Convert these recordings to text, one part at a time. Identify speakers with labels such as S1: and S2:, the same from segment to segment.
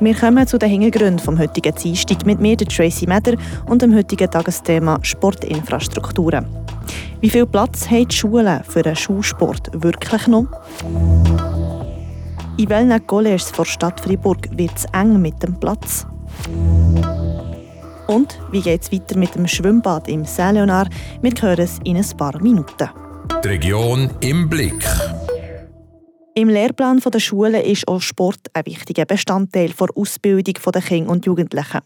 S1: Wir kommen zu den Hintergründen vom heutigen Dienstag mit mir, Tracy Meder, und dem heutigen Tagesthema Sportinfrastrukturen. Wie viel Platz haben die Schulen für den Schulsport wirklich noch? In welchen Collèges vor Stadt Freiburg wird es eng mit dem Platz? Und wie geht es weiter mit dem Schwimmbad im Saint-Leonard? Wir hören es in ein paar Minuten.
S2: Die Region im Blick.
S1: Im Lehrplan der Schulen ist auch Sport ein wichtiger Bestandteil der Ausbildung der Kinder und Jugendlichen.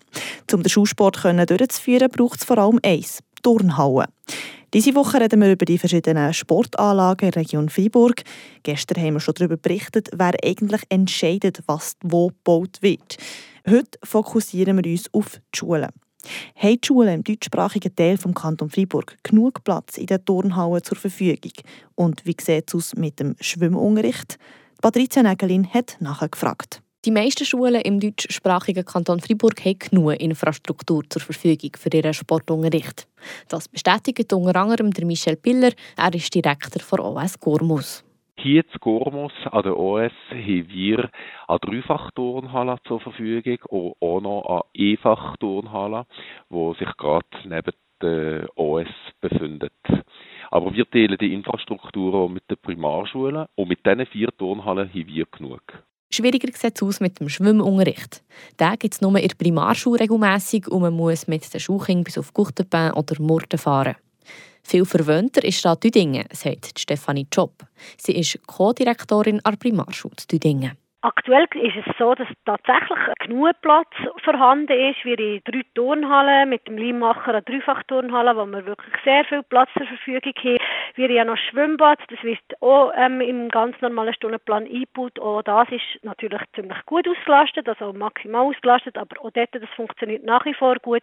S1: Um den Schulsport durchzuführen, braucht es vor allem eins: Turnhallen. Diese Woche reden wir über die verschiedenen Sportanlagen in der Region Freiburg. Gestern haben wir schon darüber berichtet, wer eigentlich entscheidet, was wo gebaut wird. Heute fokussieren wir uns auf die Schulen. Haben die Schulen im deutschsprachigen Teil des Kanton Freiburg genug Platz in den Turnhallen zur Verfügung? Und wie sieht es aus mit dem Schwimmunterricht? Patricia Nägelin hat nachgefragt.
S3: Die meisten Schulen im deutschsprachigen Kanton Freiburg haben genug Infrastruktur zur Verfügung für ihren Sportunterricht. Das bestätigt unter anderem der Michel Piller. Er ist Direktor von OS Gormus.
S4: Hier zu Gormus an der OS haben wir eine Dreifachturnhalle zur Verfügung und auch noch eine Einfachturnhalle, die sich gerade neben der OS befindet. Aber wir teilen die Infrastruktur auch mit den Primarschulen und mit diesen vier Turnhallen haben wir genug.
S3: Schwieriger sieht es aus mit dem Schwimmunterricht. Den gibt es nur in der Primarschule regelmässig und man muss mit den Schulkindern bis auf Guchtenbein oder Murten fahren. Viel verwöhnter ist Stadt Düdingen, sagt Stefanie Job. Sie ist Co-Direktorin an der Primarschule Düdingen.
S5: Aktuell ist es so, dass tatsächlich genug Platz vorhanden ist. Wir in drei Turnhallen mit dem Limacher eine Dreifachturnhalle, wo wir wirklich sehr viel Platz zur Verfügung haben. Wir haben ja noch Schwimmbad, das wird auch ähm, im ganz normalen Stundenplan eingebaut. Auch das ist natürlich ziemlich gut ausgelastet, also maximal ausgelastet, aber auch dort, das funktioniert nach wie vor gut.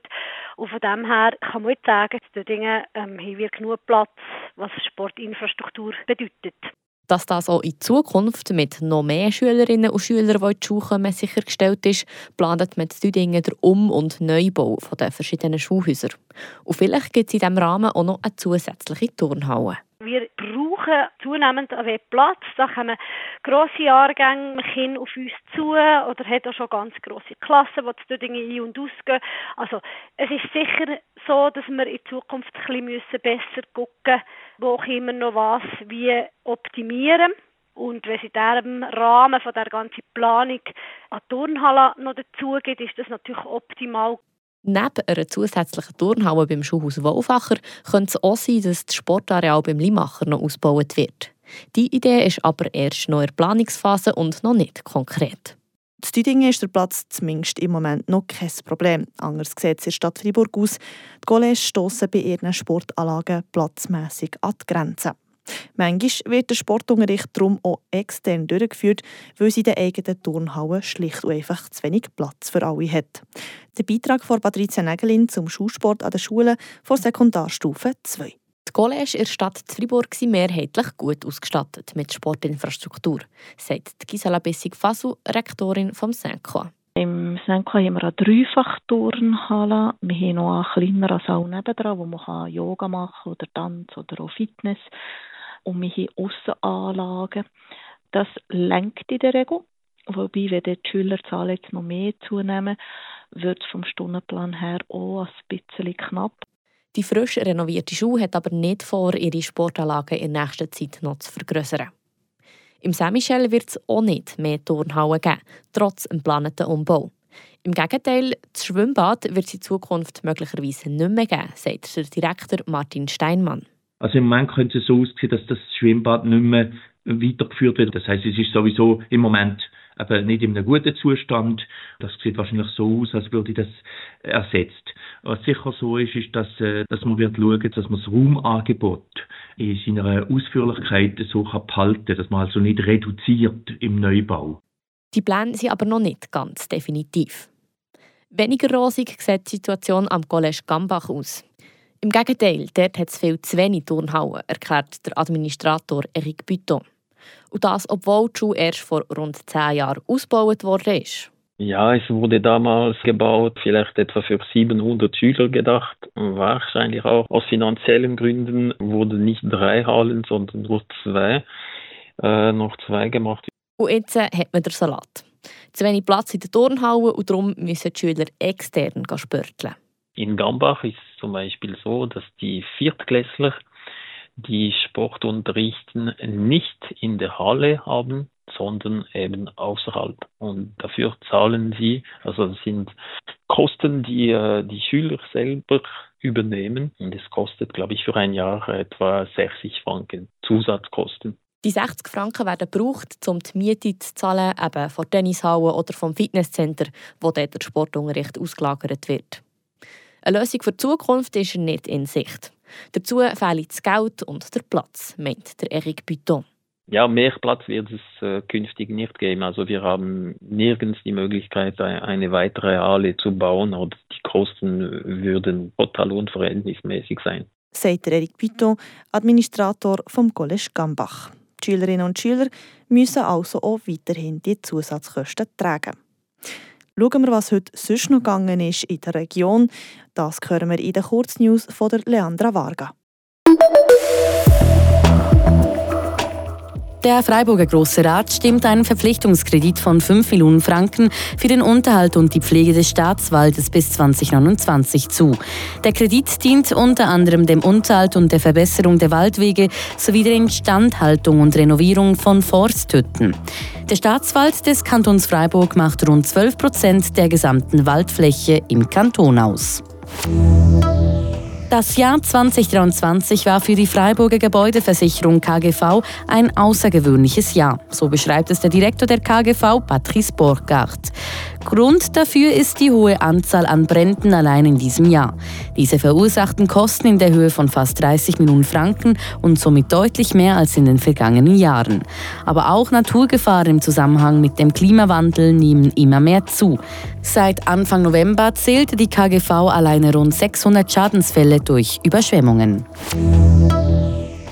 S5: Und von dem her kann man jetzt sagen, in Dingen ähm, haben wir genug Platz, was Sportinfrastruktur bedeutet.
S3: Dass das auch in Zukunft mit noch mehr Schülerinnen und Schülern, die in die Schule kommen, sichergestellt ist, plant man in Düdingen den Um- und Neubau der verschiedenen Schulhäuser. Und vielleicht gibt es in diesem Rahmen auch noch eine zusätzliche Turnhalle.
S5: Wir brauchen zunehmend mehr Platz. Da kommen grosse Jahrgänge mit Kindern auf uns zu oder hat auch schon ganz grosse Klassen, die zu Dinge ein- und ausgehen. Also es ist sicher so, dass wir in Zukunft ein bisschen besser gucken müssen, wo wir noch was wie optimieren. Und wenn es in diesem Rahmen von der ganzen Planung eine Turnhalle noch dazu gibt, ist das natürlich optimal.
S3: Neben einer zusätzlichen Turnhalle beim Schulhaus Wolfacher könnte es auch sein, dass das Sportareal beim Limacher noch ausgebaut wird. Die Idee ist aber erst noch in der Planungsphase und noch nicht konkret.
S1: In Düdingen ist der Platz zumindest im Moment noch kein Problem. Anders sieht es in der Stadt Freiburg aus. Die College stossen bei ihren Sportanlagen platzmässig an die Grenzen. Manchmal wird der Sportunterricht darum auch extern durchgeführt, weil sie in den eigenen Turnhallen schlicht und einfach zu wenig Platz für alle hat. Der Beitrag von Patricia Nägelin zum Schulsport an den Schulen von Sekundarstufe 2.
S3: Die College in der Stadt Fribourg sind mehrheitlich gut ausgestattet mit Sportinfrastruktur, sagt Gisela Bessig-Fasu, Rektorin vom Senko.
S6: Im Senko haben wir eine Dreifachturnhalle. Wir haben noch eine kleinere Saal nebendran, wo man Yoga machen oder Tanz oder auch Fitness und wir haben Aussenanlagen. Das lenkt in der Regel. Wobei, wenn die Schülerzahl jetzt noch mehr zunehmen, wird es vom Stundenplan her auch ein bisschen knapp.
S3: Die frisch renovierte Schule hat aber nicht vor, ihre Sportanlagen in nächster Zeit noch zu vergrößern. Im Saint-Michel wird es auch nicht mehr Turnhallen geben, trotz dem geplanten Umbau. Im Gegenteil, das Schwimmbad wird es in Zukunft möglicherweise nicht mehr geben, sagt der Direktor Martin Steinmann.
S7: Also im Moment könnte es so aussehen, dass das Schwimmbad nicht mehr weitergeführt wird. Das heißt, es ist sowieso im Moment eben nicht in einem guten Zustand. Das sieht wahrscheinlich so aus, als würde das ersetzt. Was sicher so ist, ist, dass, äh, dass man wird schauen, dass man das Raumangebot in seiner Ausführlichkeit so kann behalten dass man also nicht reduziert im Neubau.
S3: Die Pläne sind aber noch nicht ganz definitiv. Weniger rosig sieht die Situation am Collège Gambach aus. Im Gegenteil, dort hat es viel zu wenig Turnhallen, erklärt der Administrator Eric Büton. Und das, obwohl die Schule erst vor rund zehn Jahren ausgebaut worden ist.
S8: Ja, es wurde damals gebaut, vielleicht etwa für 700 Schüler gedacht. Wahrscheinlich auch aus finanziellen Gründen wurden nicht drei Hallen, sondern nur zwei, äh, noch zwei gemacht.
S3: Und jetzt hat man den Salat. Zu wenig Platz in der Turnhalle und darum müssen die Schüler extern spörteln.
S8: In Gambach ist es zum Beispiel so, dass die Viertklässler die Sport unterrichten nicht in der Halle haben, sondern eben außerhalb. Und dafür zahlen sie, also das sind Kosten, die äh, die Schüler selber übernehmen. Und es kostet, glaube ich, für ein Jahr etwa 60 Franken Zusatzkosten.
S3: Die 60 Franken werden gebraucht, um die Miete zu zahlen, eben von Tennishallen oder vom Fitnesscenter, wo dort der Sportunterricht ausgelagert wird. Eine Lösung für die Zukunft ist nicht in Sicht. Dazu fehlen das Geld und der Platz, meint der Eric Buton.
S8: Ja, mehr Platz wird es äh, künftig nicht geben. Also wir haben nirgends die Möglichkeit, eine weitere Halle zu bauen oder die Kosten würden total unverhältnismäßig sein.
S1: Sagt Eric Buton, Administrator vom College Gambach. Die Schülerinnen und Schüler müssen also auch weiterhin die Zusatzkosten tragen. Schauen wir, was heute sonst noch gegangen ist in der Region. Das hören wir in den Kurznews von der Leandra Varga.
S9: Der Freiburger Grosse Rat stimmt einen Verpflichtungskredit von 5 Millionen Franken für den Unterhalt und die Pflege des Staatswaldes bis 2029 zu. Der Kredit dient unter anderem dem Unterhalt und der Verbesserung der Waldwege sowie der Instandhaltung und Renovierung von Forsthütten. Der Staatswald des Kantons Freiburg macht rund 12 Prozent der gesamten Waldfläche im Kanton aus. Das Jahr 2023 war für die Freiburger Gebäudeversicherung KGV ein außergewöhnliches Jahr. So beschreibt es der Direktor der KGV, Patrice Borgart. Grund dafür ist die hohe Anzahl an Bränden allein in diesem Jahr. Diese verursachten Kosten in der Höhe von fast 30 Millionen Franken und somit deutlich mehr als in den vergangenen Jahren. Aber auch Naturgefahren im Zusammenhang mit dem Klimawandel nehmen immer mehr zu. Seit Anfang November zählte die KGV alleine rund 600 Schadensfälle durch Überschwemmungen.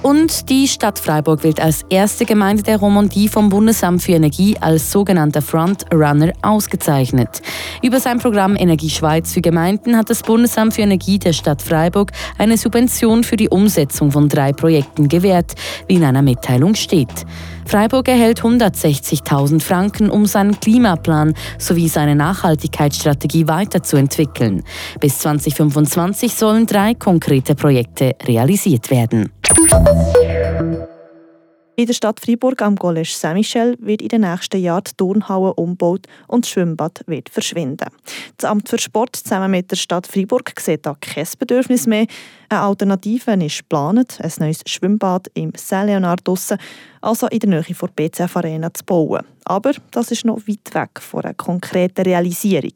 S9: Und die Stadt Freiburg wird als erste Gemeinde der Romandie vom Bundesamt für Energie als sogenannter Frontrunner ausgezeichnet. Über sein Programm Energie Schweiz für Gemeinden hat das Bundesamt für Energie der Stadt Freiburg eine Subvention für die Umsetzung von drei Projekten gewährt, wie in einer Mitteilung steht. Freiburg erhält 160.000 Franken, um seinen Klimaplan sowie seine Nachhaltigkeitsstrategie weiterzuentwickeln. Bis 2025 sollen drei konkrete Projekte realisiert werden.
S1: In der Stadt Freiburg am Collège Saint-Michel wird in den nächsten Jahren die Turnhalle umgebaut und das Schwimmbad wird verschwinden. Das Amt für Sport zusammen mit der Stadt Freiburg sieht da kein Bedürfnis mehr. Eine Alternative ist geplant, ein neues Schwimmbad im Saint-Leonard also in der Nähe der BCF Arena zu bauen. Aber das ist noch weit weg von einer konkreten Realisierung.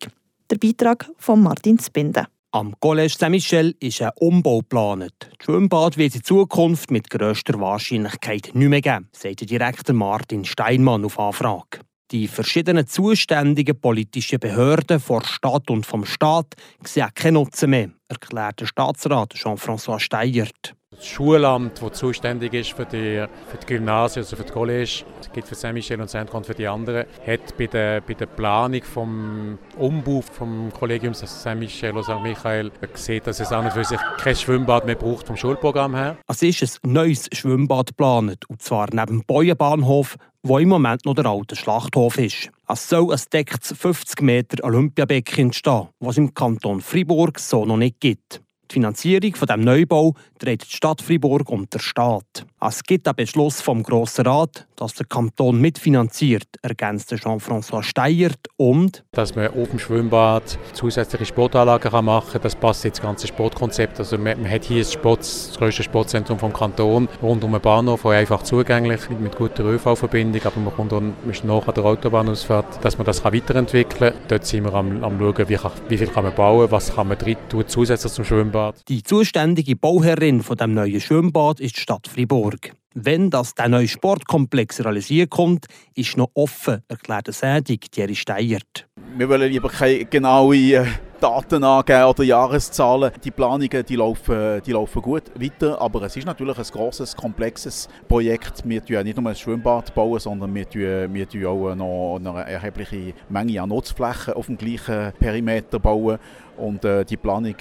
S1: Der Beitrag von Martin Spinde.
S10: Am Collège Saint-Michel ist ein Umbau geplant. Das Schwimmbad wird in Zukunft mit grösster Wahrscheinlichkeit nicht mehr geben, sagt der Direktor Martin Steinmann auf Anfrage. Die verschiedenen zuständigen politischen Behörden vor Stadt und vom Staat sehen keinen Nutzen mehr, erklärt der Staatsrat Jean-François Steyert.
S11: Das Schulamt, das zuständig ist für die, für die Gymnasien, also für die College, das gilt für Saint-Michel und Saint-Grand für die anderen, hat bei der, bei der Planung vom Umbau vom Kollegium Saint-Michel und St. Michael gesehen, dass es an und für sich kein Schwimmbad mehr braucht vom Schulprogramm her.
S10: Es ist ein neues Schwimmbad geplant, und zwar neben dem Beuenbahnhof, wo im Moment noch der alte Schlachthof ist. Es soll ein decktes 50 Meter Olympiabecken entstehen, was im Kanton Fribourg so noch nicht gibt. Die Finanzierung von dem Neubau trägt die Stadt Fribourg und der Staat. Es gibt einen Beschluss vom Grossen Rat, dass der Kanton mitfinanziert, ergänzte Jean-François Steyert und
S11: dass man auf dem Schwimmbad zusätzliche Sportanlagen machen kann, das passt ins ganze Sportkonzept. Also man, man hat hier das, Sport, das grösste Sportzentrum vom Kanton rund um den Bahnhof, einfach zugänglich mit guter ÖV-Verbindung, aber man kommt dann nach an der Autobahnausfahrt, dass man das kann weiterentwickeln kann. Dort sind wir am, am schauen, wie, kann, wie viel kann man bauen, was kann man drin tun zusätzlich zum Schwimmbad.
S10: Die zuständige Bauherrin von dem neuen Schwimmbad ist die Stadt Fribourg. Wenn das der neue Sportkomplex realisiert kommt, ist noch offen, erklärt der Sädig Thierry Steyert.
S12: Wir wollen lieber keine genauen äh, Daten angeben oder Jahreszahlen. Die Planungen die laufen, die laufen gut weiter, aber es ist natürlich ein grosses, komplexes Projekt. Wir bauen nicht nur ein Schwimmbad, bauen, sondern wir bauen, auch noch eine erhebliche Menge an Nutzflächen auf dem gleichen Perimeter bauen. Und äh, die Planung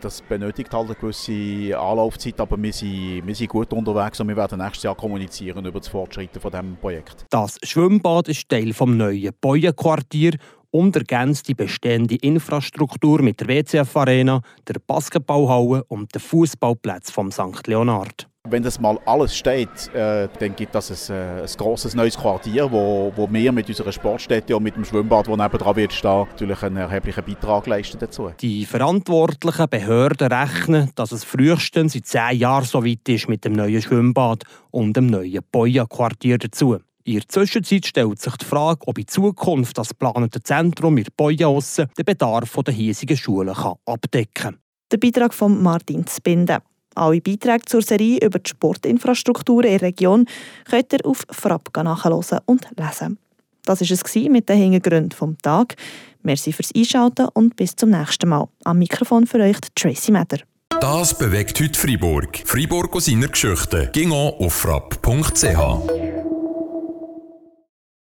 S12: Das benötigt halt eine gewisse Anlaufzeit, aber wir sind, wir sind gut unterwegs und wir werden nächstes Jahr kommunizieren über das Fortschreiten von diesem Projekt.
S10: Das Schwimmbad ist Teil des neuen Bäuenquartier und ergänzt die bestehende Infrastruktur mit der WCF-Arena, der Basketballhalle und den Fußballplatz vom St. Leonard.
S12: Wenn das mal alles steht, äh, dann gibt das ein, äh, ein grosses neues Quartier, wo, wo wir mit unserer Sportstätte und mit dem Schwimmbad, das nebenan wird stehen, natürlich einen erheblichen Beitrag leisten dazu.
S10: Die verantwortlichen Behörden rechnen, dass es frühestens in zehn Jahren so weit ist mit dem neuen Schwimmbad und dem neuen Boya-Quartier dazu. In der Zwischenzeit stellt sich die Frage, ob in Zukunft das geplante Zentrum mit Boya den Bedarf der hiesigen Schulen abdecken kann.
S1: Der Beitrag von Martin Zbinden. Alle Beiträge zur Serie über die Sportinfrastruktur in der Region könnt ihr auf Frapp nachhören und lesen. Das war es mit den Hintergründen vom Tag. Merci fürs Einschalten und bis zum nächsten Mal. Am Mikrofon für euch Tracy Meder.
S2: Das bewegt heute Freiburg. Freiburg aus seiner Geschichte. Ging auf frapp.ch.